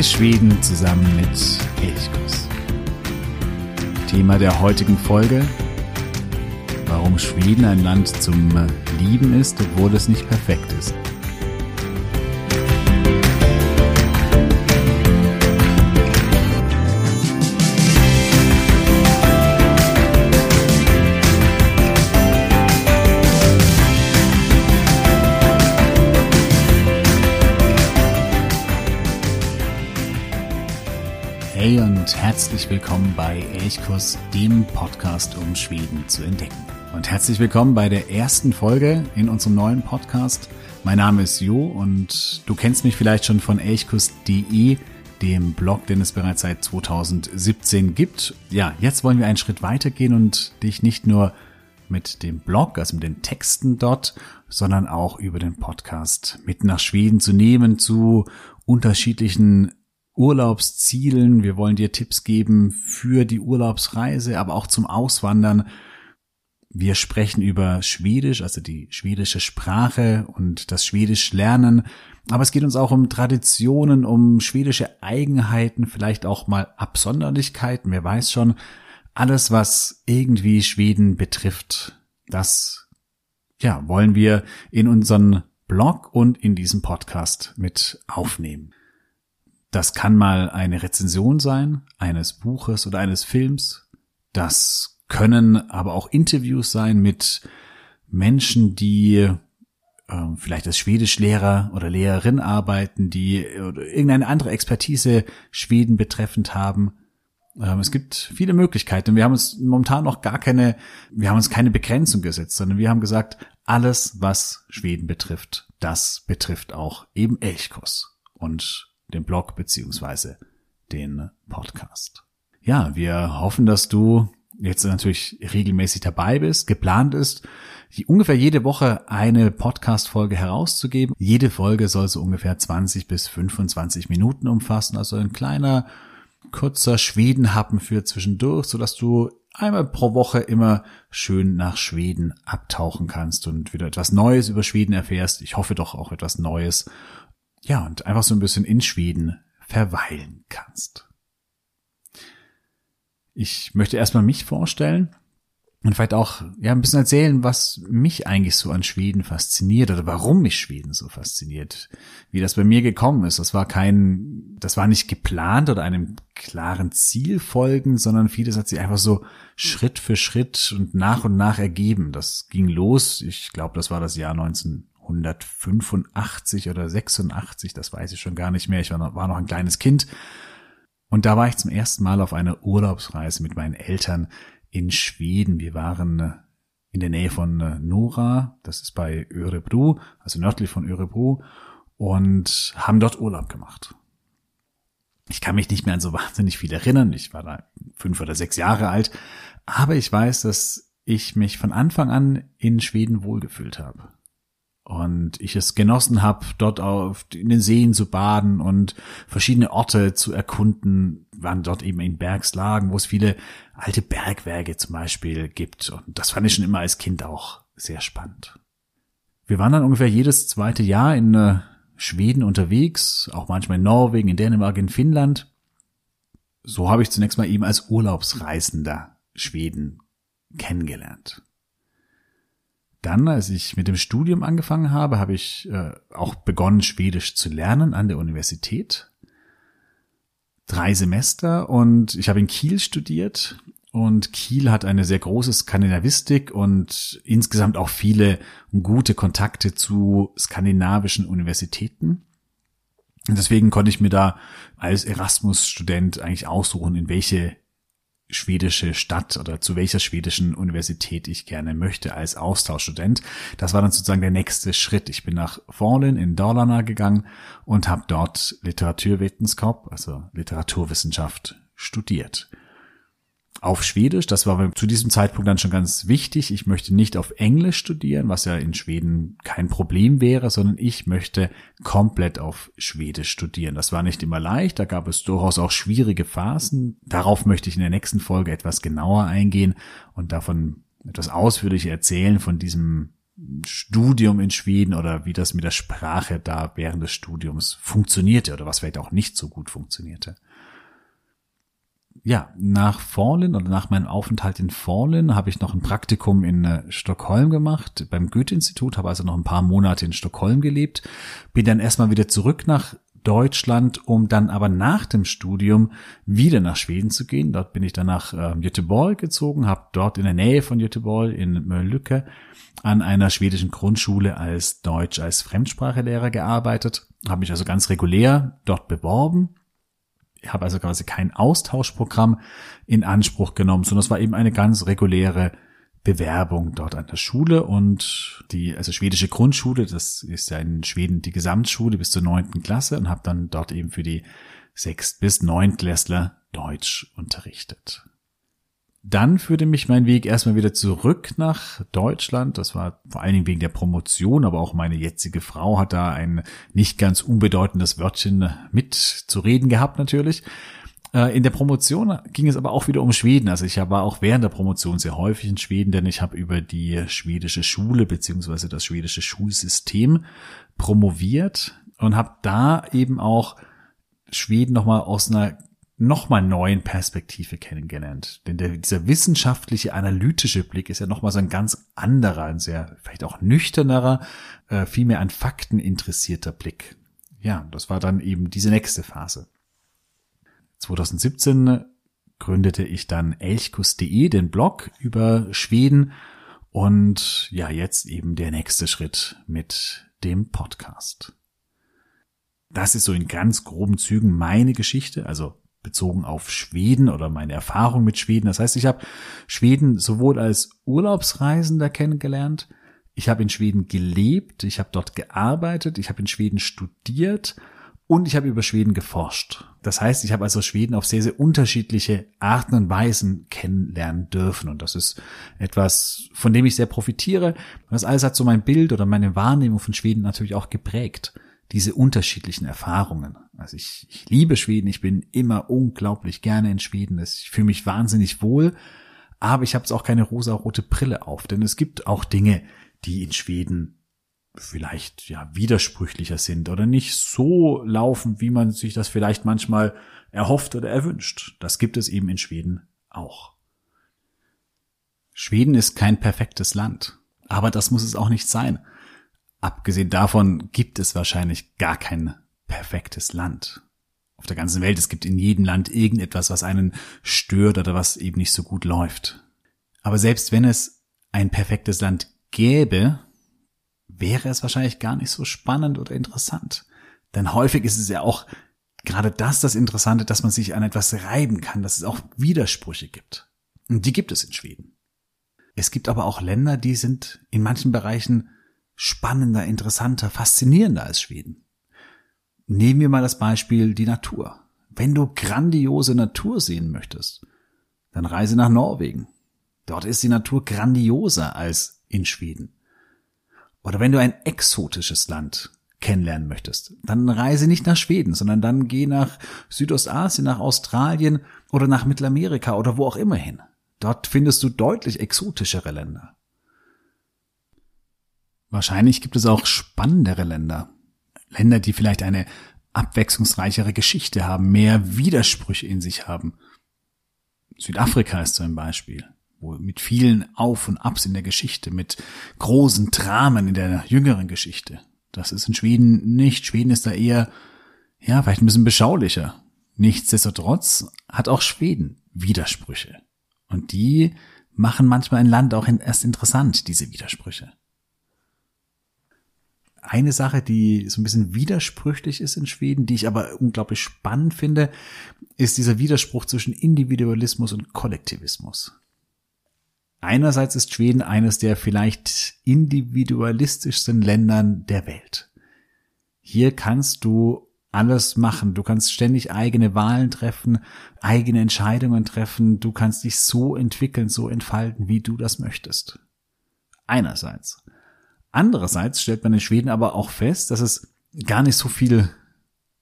Entdecke Schweden zusammen mit Elchkuss. Thema der heutigen Folge. Warum Schweden ein Land zum Lieben ist, obwohl es nicht perfekt ist. Hey und herzlich willkommen bei Elchkurs, dem Podcast, um Schweden zu entdecken. Und herzlich willkommen bei der ersten Folge in unserem neuen Podcast. Mein Name ist Jo und du kennst mich vielleicht schon von elchkurs.de, dem Blog, den es bereits seit 2017 gibt. Ja, jetzt wollen wir einen Schritt weitergehen und dich nicht nur mit dem Blog, also mit den Texten dort, sondern auch über den Podcast mit nach Schweden zu nehmen zu unterschiedlichen Urlaubszielen. Wir wollen dir Tipps geben für die Urlaubsreise, aber auch zum Auswandern. Wir sprechen über Schwedisch, also die schwedische Sprache und das Schwedisch lernen. Aber es geht uns auch um Traditionen, um schwedische Eigenheiten, vielleicht auch mal Absonderlichkeiten. Wer weiß schon, alles, was irgendwie Schweden betrifft, das, ja, wollen wir in unseren Blog und in diesem Podcast mit aufnehmen. Das kann mal eine Rezension sein, eines Buches oder eines Films. Das können aber auch Interviews sein mit Menschen, die äh, vielleicht als Schwedischlehrer oder Lehrerin arbeiten, die irgendeine andere Expertise Schweden betreffend haben. Ähm, es gibt viele Möglichkeiten. Wir haben uns momentan noch gar keine, wir haben uns keine Begrenzung gesetzt, sondern wir haben gesagt, alles, was Schweden betrifft, das betrifft auch eben Elchkurs. Und den Blog beziehungsweise den Podcast. Ja, wir hoffen, dass du jetzt natürlich regelmäßig dabei bist. Geplant ist, ungefähr jede Woche eine Podcast-Folge herauszugeben. Jede Folge soll so ungefähr 20 bis 25 Minuten umfassen, also ein kleiner, kurzer Schwedenhappen für zwischendurch, sodass du einmal pro Woche immer schön nach Schweden abtauchen kannst und wieder etwas Neues über Schweden erfährst. Ich hoffe doch auch etwas Neues ja, und einfach so ein bisschen in Schweden verweilen kannst. Ich möchte erstmal mich vorstellen und vielleicht auch ja ein bisschen erzählen, was mich eigentlich so an Schweden fasziniert oder warum mich Schweden so fasziniert, wie das bei mir gekommen ist. Das war kein, das war nicht geplant oder einem klaren Ziel folgen, sondern vieles hat sich einfach so Schritt für Schritt und nach und nach ergeben. Das ging los. Ich glaube, das war das Jahr 19 185 oder 86, das weiß ich schon gar nicht mehr. Ich war noch, war noch ein kleines Kind. Und da war ich zum ersten Mal auf einer Urlaubsreise mit meinen Eltern in Schweden. Wir waren äh, in der Nähe von äh, Nora, das ist bei Örebro, also nördlich von Örebro, und haben dort Urlaub gemacht. Ich kann mich nicht mehr an so wahnsinnig viel erinnern. Ich war da fünf oder sechs Jahre alt. Aber ich weiß, dass ich mich von Anfang an in Schweden wohlgefühlt habe und ich es genossen habe, dort auf in den Seen zu baden und verschiedene Orte zu erkunden, waren dort eben in Bergslagen, wo es viele alte Bergwerke zum Beispiel gibt. Und das fand ich schon immer als Kind auch sehr spannend. Wir waren dann ungefähr jedes zweite Jahr in äh, Schweden unterwegs, auch manchmal in Norwegen, in Dänemark, in Finnland. So habe ich zunächst mal eben als Urlaubsreisender Schweden kennengelernt. Dann, als ich mit dem Studium angefangen habe, habe ich äh, auch begonnen, Schwedisch zu lernen an der Universität. Drei Semester und ich habe in Kiel studiert und Kiel hat eine sehr große Skandinavistik und insgesamt auch viele gute Kontakte zu skandinavischen Universitäten. Und deswegen konnte ich mir da als Erasmus-Student eigentlich aussuchen, in welche schwedische Stadt oder zu welcher schwedischen Universität ich gerne möchte als Austauschstudent. Das war dann sozusagen der nächste Schritt. Ich bin nach Fallen in Dalarna gegangen und habe dort Literaturvetenskap, also Literaturwissenschaft, studiert auf Schwedisch. Das war zu diesem Zeitpunkt dann schon ganz wichtig. Ich möchte nicht auf Englisch studieren, was ja in Schweden kein Problem wäre, sondern ich möchte komplett auf Schwedisch studieren. Das war nicht immer leicht. Da gab es durchaus auch schwierige Phasen. Darauf möchte ich in der nächsten Folge etwas genauer eingehen und davon etwas ausführlicher erzählen von diesem Studium in Schweden oder wie das mit der Sprache da während des Studiums funktionierte oder was vielleicht auch nicht so gut funktionierte. Ja, nach Fallen oder nach meinem Aufenthalt in Fallen habe ich noch ein Praktikum in äh, Stockholm gemacht, beim Goethe-Institut, habe also noch ein paar Monate in Stockholm gelebt, bin dann erstmal wieder zurück nach Deutschland, um dann aber nach dem Studium wieder nach Schweden zu gehen. Dort bin ich dann nach äh, Göteborg gezogen, habe dort in der Nähe von Göteborg in Mölnlycke an einer schwedischen Grundschule als Deutsch als Fremdsprachelehrer gearbeitet, habe mich also ganz regulär dort beworben. Ich habe also quasi kein Austauschprogramm in Anspruch genommen, sondern es war eben eine ganz reguläre Bewerbung dort an der Schule und die, also schwedische Grundschule, das ist ja in Schweden die Gesamtschule bis zur neunten Klasse und habe dann dort eben für die sechs bis neunklässler Deutsch unterrichtet. Dann führte mich mein Weg erstmal wieder zurück nach Deutschland. Das war vor allen Dingen wegen der Promotion, aber auch meine jetzige Frau hat da ein nicht ganz unbedeutendes Wörtchen mit zu reden gehabt natürlich. Äh, in der Promotion ging es aber auch wieder um Schweden. Also ich war auch während der Promotion sehr häufig in Schweden, denn ich habe über die schwedische Schule beziehungsweise das schwedische Schulsystem promoviert und habe da eben auch Schweden nochmal aus einer nochmal neuen Perspektive kennengelernt. Denn der, dieser wissenschaftliche, analytische Blick ist ja nochmal so ein ganz anderer, ein sehr, vielleicht auch nüchternerer, äh, viel an Fakten interessierter Blick. Ja, das war dann eben diese nächste Phase. 2017 gründete ich dann elchkus.de, den Blog über Schweden und ja, jetzt eben der nächste Schritt mit dem Podcast. Das ist so in ganz groben Zügen meine Geschichte, also bezogen auf Schweden oder meine Erfahrung mit Schweden. Das heißt, ich habe Schweden sowohl als Urlaubsreisender kennengelernt, ich habe in Schweden gelebt, ich habe dort gearbeitet, ich habe in Schweden studiert und ich habe über Schweden geforscht. Das heißt, ich habe also Schweden auf sehr, sehr unterschiedliche Arten und Weisen kennenlernen dürfen. Und das ist etwas, von dem ich sehr profitiere. Das alles hat so mein Bild oder meine Wahrnehmung von Schweden natürlich auch geprägt. Diese unterschiedlichen Erfahrungen. Also ich, ich liebe Schweden, ich bin immer unglaublich gerne in Schweden. Ich fühle mich wahnsinnig wohl. Aber ich habe jetzt auch keine rosa-rote Brille auf, denn es gibt auch Dinge, die in Schweden vielleicht ja widersprüchlicher sind oder nicht so laufen, wie man sich das vielleicht manchmal erhofft oder erwünscht. Das gibt es eben in Schweden auch. Schweden ist kein perfektes Land, aber das muss es auch nicht sein. Abgesehen davon gibt es wahrscheinlich gar kein perfektes Land. Auf der ganzen Welt, es gibt in jedem Land irgendetwas, was einen stört oder was eben nicht so gut läuft. Aber selbst wenn es ein perfektes Land gäbe, wäre es wahrscheinlich gar nicht so spannend oder interessant. Denn häufig ist es ja auch gerade das das Interessante, dass man sich an etwas reiben kann, dass es auch Widersprüche gibt. Und die gibt es in Schweden. Es gibt aber auch Länder, die sind in manchen Bereichen spannender, interessanter, faszinierender als Schweden. Nehmen wir mal das Beispiel die Natur. Wenn du grandiose Natur sehen möchtest, dann reise nach Norwegen. Dort ist die Natur grandioser als in Schweden. Oder wenn du ein exotisches Land kennenlernen möchtest, dann reise nicht nach Schweden, sondern dann geh nach Südostasien, nach Australien oder nach Mittelamerika oder wo auch immer hin. Dort findest du deutlich exotischere Länder. Wahrscheinlich gibt es auch spannendere Länder. Länder, die vielleicht eine abwechslungsreichere Geschichte haben, mehr Widersprüche in sich haben. Südafrika ist so ein Beispiel wo mit vielen Auf und Abs in der Geschichte, mit großen Dramen in der jüngeren Geschichte. Das ist in Schweden nicht. Schweden ist da eher, ja, vielleicht ein bisschen beschaulicher. Nichtsdestotrotz hat auch Schweden Widersprüche. Und die machen manchmal ein Land auch erst interessant, diese Widersprüche. Eine Sache, die so ein bisschen widersprüchlich ist in Schweden, die ich aber unglaublich spannend finde, ist dieser Widerspruch zwischen Individualismus und Kollektivismus. Einerseits ist Schweden eines der vielleicht individualistischsten Ländern der Welt. Hier kannst du alles machen. Du kannst ständig eigene Wahlen treffen, eigene Entscheidungen treffen. Du kannst dich so entwickeln, so entfalten, wie du das möchtest. Einerseits. Andererseits stellt man in Schweden aber auch fest, dass es gar nicht so viel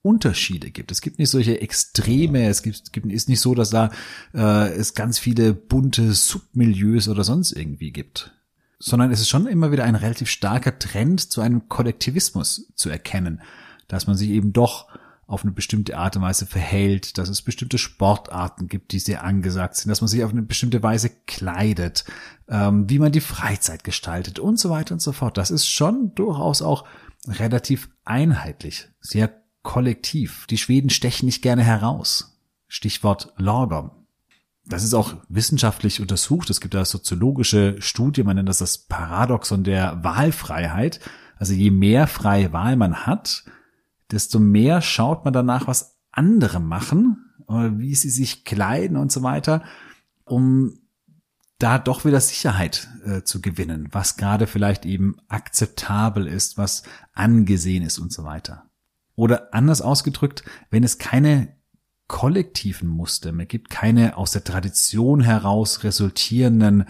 Unterschiede gibt. Es gibt nicht solche Extreme, es gibt, gibt ist nicht so, dass da äh, es ganz viele bunte Submilieus oder sonst irgendwie gibt. sondern es ist schon immer wieder ein relativ starker Trend zu einem Kollektivismus zu erkennen, dass man sich eben doch auf eine bestimmte Art und Weise verhält, dass es bestimmte Sportarten gibt, die sehr angesagt sind, dass man sich auf eine bestimmte Weise kleidet, ähm, wie man die Freizeit gestaltet und so weiter und so fort. Das ist schon durchaus auch relativ einheitlich, sehr kollektiv. Die Schweden stechen nicht gerne heraus. Stichwort Lagom. Das ist auch wissenschaftlich untersucht. Es gibt da soziologische Studien, man nennt das das Paradoxon der Wahlfreiheit. Also je mehr freie Wahl man hat, desto mehr schaut man danach, was andere machen, wie sie sich kleiden und so weiter, um da doch wieder Sicherheit äh, zu gewinnen, was gerade vielleicht eben akzeptabel ist, was angesehen ist und so weiter. Oder anders ausgedrückt, wenn es keine kollektiven Muster mehr gibt, keine aus der Tradition heraus resultierenden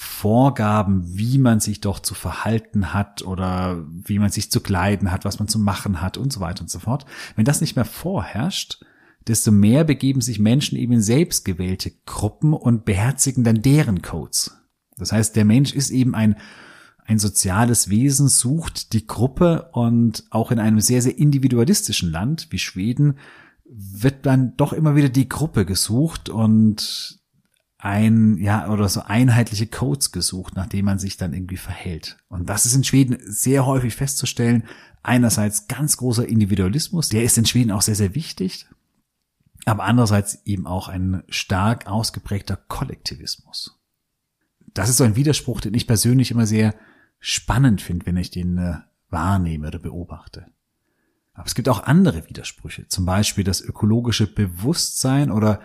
Vorgaben, wie man sich doch zu verhalten hat oder wie man sich zu kleiden hat, was man zu machen hat und so weiter und so fort. Wenn das nicht mehr vorherrscht, desto mehr begeben sich Menschen eben in selbstgewählte Gruppen und beherzigen dann deren Codes. Das heißt, der Mensch ist eben ein, ein soziales Wesen, sucht die Gruppe und auch in einem sehr, sehr individualistischen Land wie Schweden wird dann doch immer wieder die Gruppe gesucht und ein, ja, oder so einheitliche Codes gesucht, nach denen man sich dann irgendwie verhält. Und das ist in Schweden sehr häufig festzustellen. Einerseits ganz großer Individualismus, der ist in Schweden auch sehr, sehr wichtig. Aber andererseits eben auch ein stark ausgeprägter Kollektivismus. Das ist so ein Widerspruch, den ich persönlich immer sehr spannend finde, wenn ich den äh, wahrnehme oder beobachte. Aber es gibt auch andere Widersprüche, zum Beispiel das ökologische Bewusstsein oder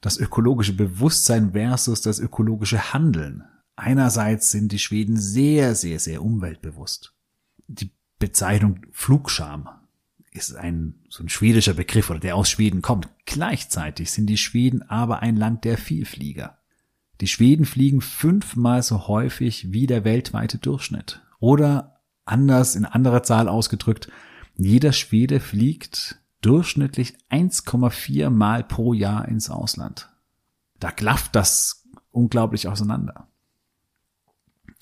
das ökologische Bewusstsein versus das ökologische Handeln. Einerseits sind die Schweden sehr, sehr, sehr umweltbewusst. Die Bezeichnung Flugscham ist ein, so ein schwedischer Begriff oder der aus Schweden kommt. Gleichzeitig sind die Schweden aber ein Land der Vielflieger. Die Schweden fliegen fünfmal so häufig wie der weltweite Durchschnitt. Oder anders in anderer Zahl ausgedrückt, jeder Schwede fliegt durchschnittlich 1,4 Mal pro Jahr ins Ausland. Da klafft das unglaublich auseinander.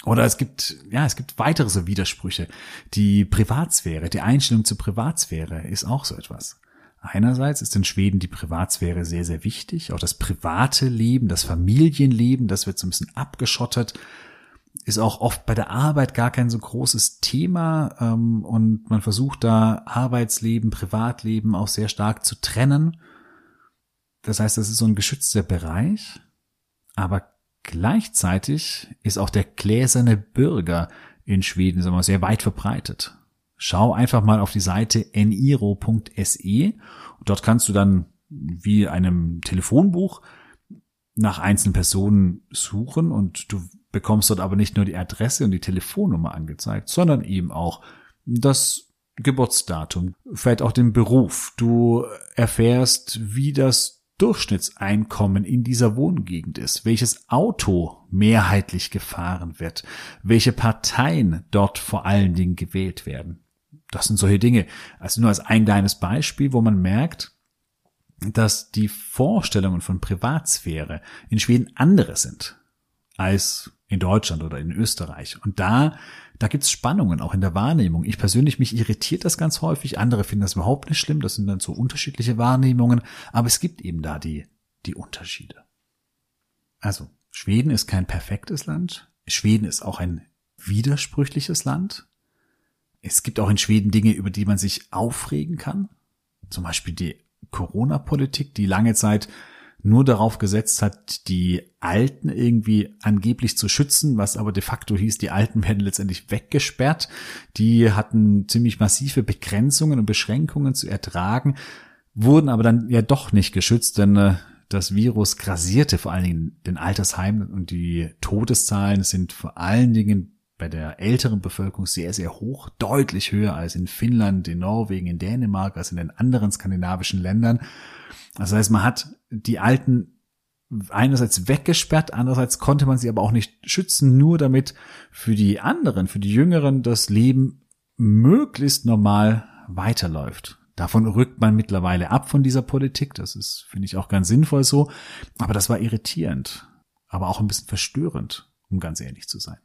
Oder es gibt, ja, es gibt weitere so Widersprüche. Die Privatsphäre, die Einstellung zur Privatsphäre ist auch so etwas. Einerseits ist in Schweden die Privatsphäre sehr, sehr wichtig. Auch das private Leben, das Familienleben, das wird so ein bisschen abgeschottet ist auch oft bei der Arbeit gar kein so großes Thema ähm, und man versucht da Arbeitsleben, Privatleben auch sehr stark zu trennen. Das heißt, das ist so ein geschützter Bereich, aber gleichzeitig ist auch der gläserne Bürger in Schweden sagen wir, sehr weit verbreitet. Schau einfach mal auf die Seite eniro.se und dort kannst du dann wie einem Telefonbuch nach einzelnen Personen suchen und du bekommst dort aber nicht nur die Adresse und die Telefonnummer angezeigt, sondern eben auch das Geburtsdatum, vielleicht auch den Beruf. Du erfährst, wie das Durchschnittseinkommen in dieser Wohngegend ist, welches Auto mehrheitlich gefahren wird, welche Parteien dort vor allen Dingen gewählt werden. Das sind solche Dinge. Also nur als ein kleines Beispiel, wo man merkt, dass die Vorstellungen von Privatsphäre in Schweden andere sind als in Deutschland oder in Österreich. Und da, da gibt's Spannungen auch in der Wahrnehmung. Ich persönlich, mich irritiert das ganz häufig. Andere finden das überhaupt nicht schlimm. Das sind dann so unterschiedliche Wahrnehmungen. Aber es gibt eben da die, die Unterschiede. Also, Schweden ist kein perfektes Land. Schweden ist auch ein widersprüchliches Land. Es gibt auch in Schweden Dinge, über die man sich aufregen kann. Zum Beispiel die Corona-Politik, die lange Zeit nur darauf gesetzt hat, die Alten irgendwie angeblich zu schützen, was aber de facto hieß, die Alten werden letztendlich weggesperrt. Die hatten ziemlich massive Begrenzungen und Beschränkungen zu ertragen, wurden aber dann ja doch nicht geschützt, denn äh, das Virus grasierte vor allen Dingen den Altersheimen und die Todeszahlen sind vor allen Dingen bei der älteren Bevölkerung sehr, sehr hoch, deutlich höher als in Finnland, in Norwegen, in Dänemark, als in den anderen skandinavischen Ländern. Das heißt, man hat die Alten einerseits weggesperrt, andererseits konnte man sie aber auch nicht schützen, nur damit für die anderen, für die Jüngeren das Leben möglichst normal weiterläuft. Davon rückt man mittlerweile ab von dieser Politik. Das ist, finde ich, auch ganz sinnvoll so. Aber das war irritierend, aber auch ein bisschen verstörend, um ganz ehrlich zu sein.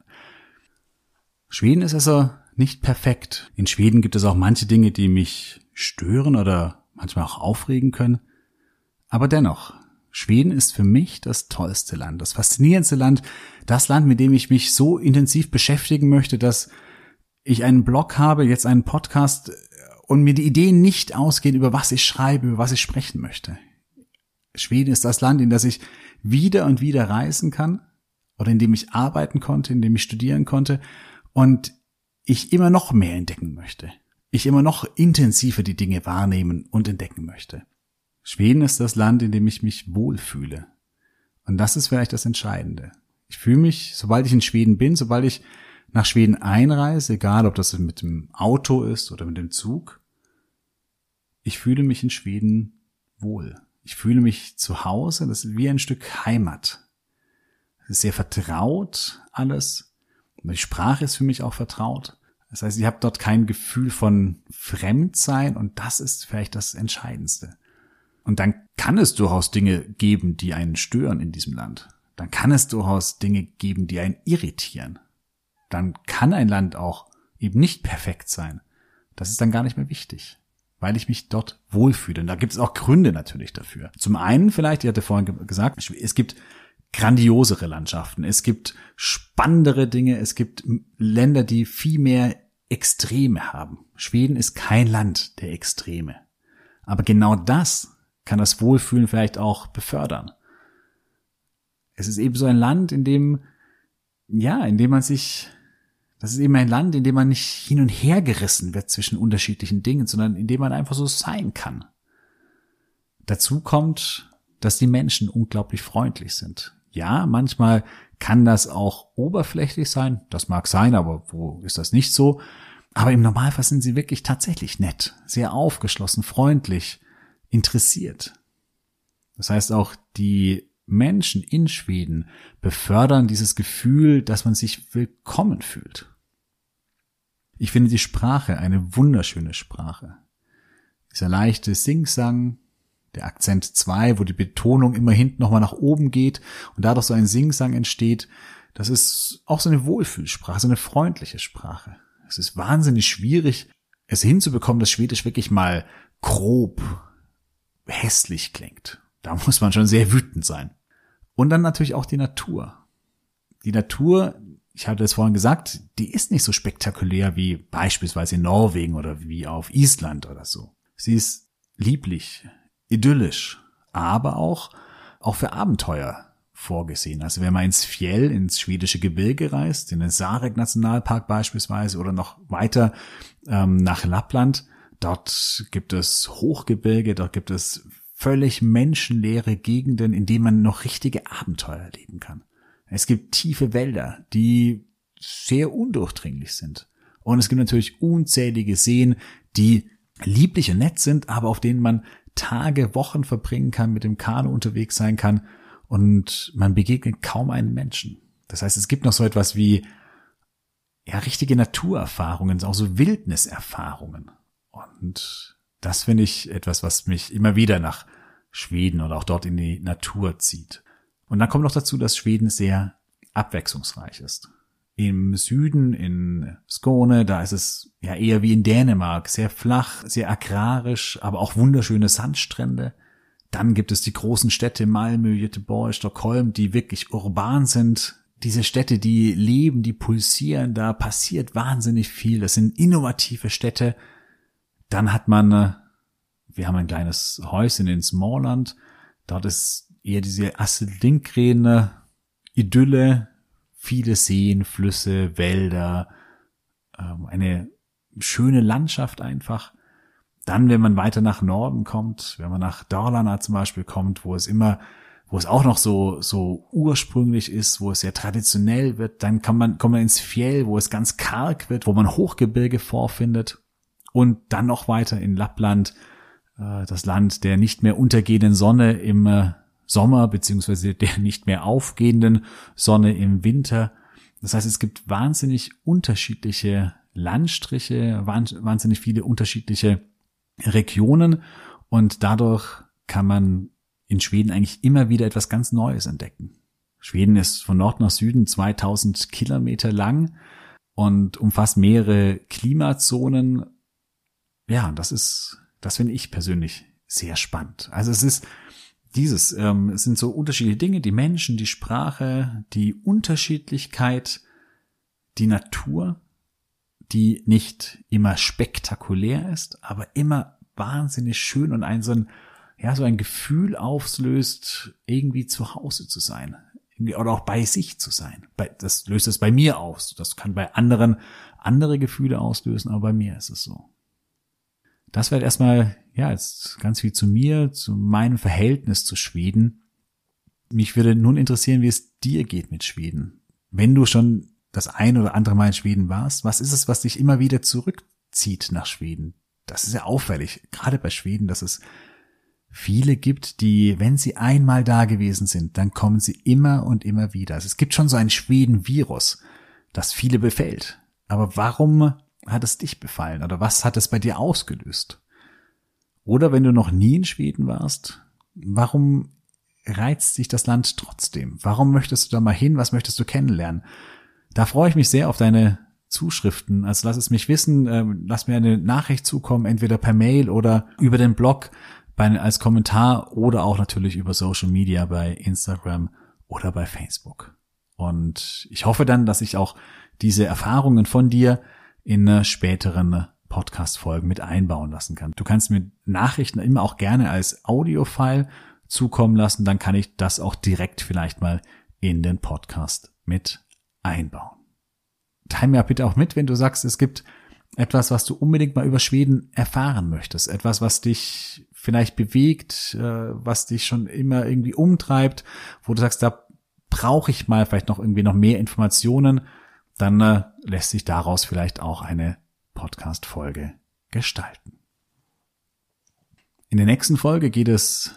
Schweden ist also nicht perfekt. In Schweden gibt es auch manche Dinge, die mich stören oder manchmal auch aufregen können. Aber dennoch, Schweden ist für mich das tollste Land, das faszinierendste Land, das Land, mit dem ich mich so intensiv beschäftigen möchte, dass ich einen Blog habe, jetzt einen Podcast und mir die Ideen nicht ausgehen, über was ich schreibe, über was ich sprechen möchte. Schweden ist das Land, in das ich wieder und wieder reisen kann oder in dem ich arbeiten konnte, in dem ich studieren konnte und ich immer noch mehr entdecken möchte. Ich immer noch intensiver die Dinge wahrnehmen und entdecken möchte. Schweden ist das Land, in dem ich mich wohlfühle. Und das ist vielleicht das Entscheidende. Ich fühle mich, sobald ich in Schweden bin, sobald ich nach Schweden einreise, egal ob das mit dem Auto ist oder mit dem Zug, ich fühle mich in Schweden wohl. Ich fühle mich zu Hause, das ist wie ein Stück Heimat. Es ist sehr vertraut alles. Die Sprache ist für mich auch vertraut. Das heißt, ich habe dort kein Gefühl von Fremdsein und das ist vielleicht das Entscheidendste. Und dann kann es durchaus Dinge geben, die einen stören in diesem Land. Dann kann es durchaus Dinge geben, die einen irritieren. Dann kann ein Land auch eben nicht perfekt sein. Das ist dann gar nicht mehr wichtig weil ich mich dort wohlfühle. Und da gibt es auch Gründe natürlich dafür. Zum einen vielleicht, ich hatte vorhin gesagt, es gibt grandiosere Landschaften, es gibt spannendere Dinge, es gibt Länder, die viel mehr Extreme haben. Schweden ist kein Land der Extreme. Aber genau das kann das Wohlfühlen vielleicht auch befördern. Es ist eben so ein Land, in dem, ja, in dem man sich das ist eben ein Land, in dem man nicht hin und her gerissen wird zwischen unterschiedlichen Dingen, sondern in dem man einfach so sein kann. Dazu kommt, dass die Menschen unglaublich freundlich sind. Ja, manchmal kann das auch oberflächlich sein. Das mag sein, aber wo ist das nicht so? Aber im Normalfall sind sie wirklich tatsächlich nett, sehr aufgeschlossen, freundlich, interessiert. Das heißt auch die Menschen in Schweden befördern dieses Gefühl, dass man sich willkommen fühlt. Ich finde die Sprache eine wunderschöne Sprache. Dieser leichte Singsang, der Akzent 2, wo die Betonung immer hinten nochmal nach oben geht und dadurch so ein Singsang entsteht, das ist auch so eine Wohlfühlsprache, so eine freundliche Sprache. Es ist wahnsinnig schwierig, es hinzubekommen, dass Schwedisch wirklich mal grob, hässlich klingt. Da muss man schon sehr wütend sein. Und dann natürlich auch die Natur. Die Natur, ich hatte es vorhin gesagt, die ist nicht so spektakulär wie beispielsweise in Norwegen oder wie auf Island oder so. Sie ist lieblich, idyllisch, aber auch, auch für Abenteuer vorgesehen. Also wenn man ins Fjell, ins schwedische Gebirge reist, in den Sarek Nationalpark beispielsweise oder noch weiter ähm, nach Lappland, dort gibt es Hochgebirge, dort gibt es völlig menschenleere Gegenden, in denen man noch richtige Abenteuer erleben kann. Es gibt tiefe Wälder, die sehr undurchdringlich sind. Und es gibt natürlich unzählige Seen, die lieblich und nett sind, aber auf denen man Tage, Wochen verbringen kann, mit dem Kanu unterwegs sein kann und man begegnet kaum einen Menschen. Das heißt, es gibt noch so etwas wie ja richtige Naturerfahrungen, auch so Wildniserfahrungen. Und das finde ich etwas, was mich immer wieder nach Schweden oder auch dort in die Natur zieht. Und dann kommt noch dazu, dass Schweden sehr abwechslungsreich ist. Im Süden, in Skåne, da ist es ja eher wie in Dänemark, sehr flach, sehr agrarisch, aber auch wunderschöne Sandstrände. Dann gibt es die großen Städte Malmö, Göteborg, Stockholm, die wirklich urban sind. Diese Städte, die leben, die pulsieren, da passiert wahnsinnig viel. Das sind innovative Städte. Dann hat man, äh, wir haben ein kleines Häuschen in Smallland. Dort ist eher diese Lindgren Idylle, viele Seen, Flüsse, Wälder, ähm, eine schöne Landschaft einfach. Dann, wenn man weiter nach Norden kommt, wenn man nach Dalarna zum Beispiel kommt, wo es immer, wo es auch noch so, so ursprünglich ist, wo es sehr traditionell wird, dann kann man, kommt man ins Fjell, wo es ganz karg wird, wo man Hochgebirge vorfindet. Und dann noch weiter in Lappland, äh, das Land der nicht mehr untergehenden Sonne im äh, Sommer beziehungsweise der nicht mehr aufgehenden Sonne im Winter. Das heißt, es gibt wahnsinnig unterschiedliche Landstriche, wahnsinnig viele unterschiedliche Regionen und dadurch kann man in Schweden eigentlich immer wieder etwas ganz Neues entdecken. Schweden ist von Nord nach Süden 2000 Kilometer lang und umfasst mehrere Klimazonen. Ja, das ist, das finde ich persönlich sehr spannend. Also es ist dieses, ähm, es sind so unterschiedliche Dinge, die Menschen, die Sprache, die Unterschiedlichkeit, die Natur, die nicht immer spektakulär ist, aber immer wahnsinnig schön und ein so ein, ja, so ein Gefühl auflöst, irgendwie zu Hause zu sein. Oder auch bei sich zu sein. Das löst es bei mir aus. Das kann bei anderen andere Gefühle auslösen, aber bei mir ist es so. Das wird erstmal, ja, jetzt ganz viel zu mir, zu meinem Verhältnis zu Schweden. Mich würde nun interessieren, wie es dir geht mit Schweden. Wenn du schon das ein oder andere Mal in Schweden warst, was ist es, was dich immer wieder zurückzieht nach Schweden? Das ist ja auffällig, gerade bei Schweden, dass es viele gibt, die, wenn sie einmal da gewesen sind, dann kommen sie immer und immer wieder. Also es gibt schon so ein Schweden-Virus, das viele befällt. Aber warum hat es dich befallen oder was hat es bei dir ausgelöst? Oder wenn du noch nie in Schweden warst, warum reizt sich das Land trotzdem? Warum möchtest du da mal hin? Was möchtest du kennenlernen? Da freue ich mich sehr auf deine Zuschriften. Also lass es mich wissen, äh, lass mir eine Nachricht zukommen, entweder per Mail oder über den Blog als Kommentar oder auch natürlich über Social Media bei Instagram oder bei Facebook. Und ich hoffe dann, dass ich auch diese Erfahrungen von dir in späteren Podcast-Folgen mit einbauen lassen kann. Du kannst mir Nachrichten immer auch gerne als Audio-File zukommen lassen, dann kann ich das auch direkt vielleicht mal in den Podcast mit einbauen. Teil mir bitte auch mit, wenn du sagst, es gibt etwas, was du unbedingt mal über Schweden erfahren möchtest, etwas, was dich vielleicht bewegt, äh, was dich schon immer irgendwie umtreibt, wo du sagst, da brauche ich mal vielleicht noch irgendwie noch mehr Informationen, dann äh, lässt sich daraus vielleicht auch eine Podcast-Folge gestalten. In der nächsten Folge geht es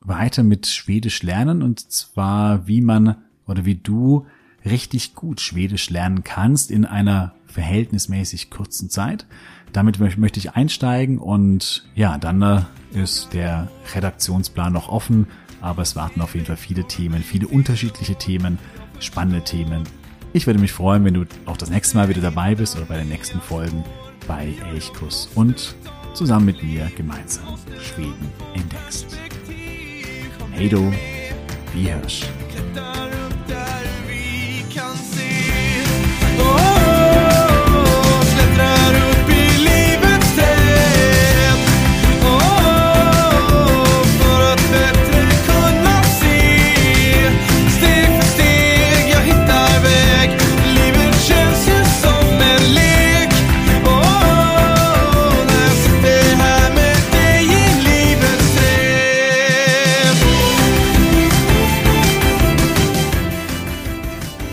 weiter mit Schwedisch lernen und zwar wie man oder wie du richtig gut Schwedisch lernen kannst in einer verhältnismäßig kurzen Zeit. Damit möchte ich einsteigen und ja, dann äh, ist der Redaktionsplan noch offen, aber es warten auf jeden Fall viele Themen, viele unterschiedliche Themen, spannende Themen. Ich würde mich freuen, wenn du auch das nächste Mal wieder dabei bist oder bei den nächsten Folgen bei Elchkuss und zusammen mit mir gemeinsam Schweden entdeckst. Hey du, wie Hirsch.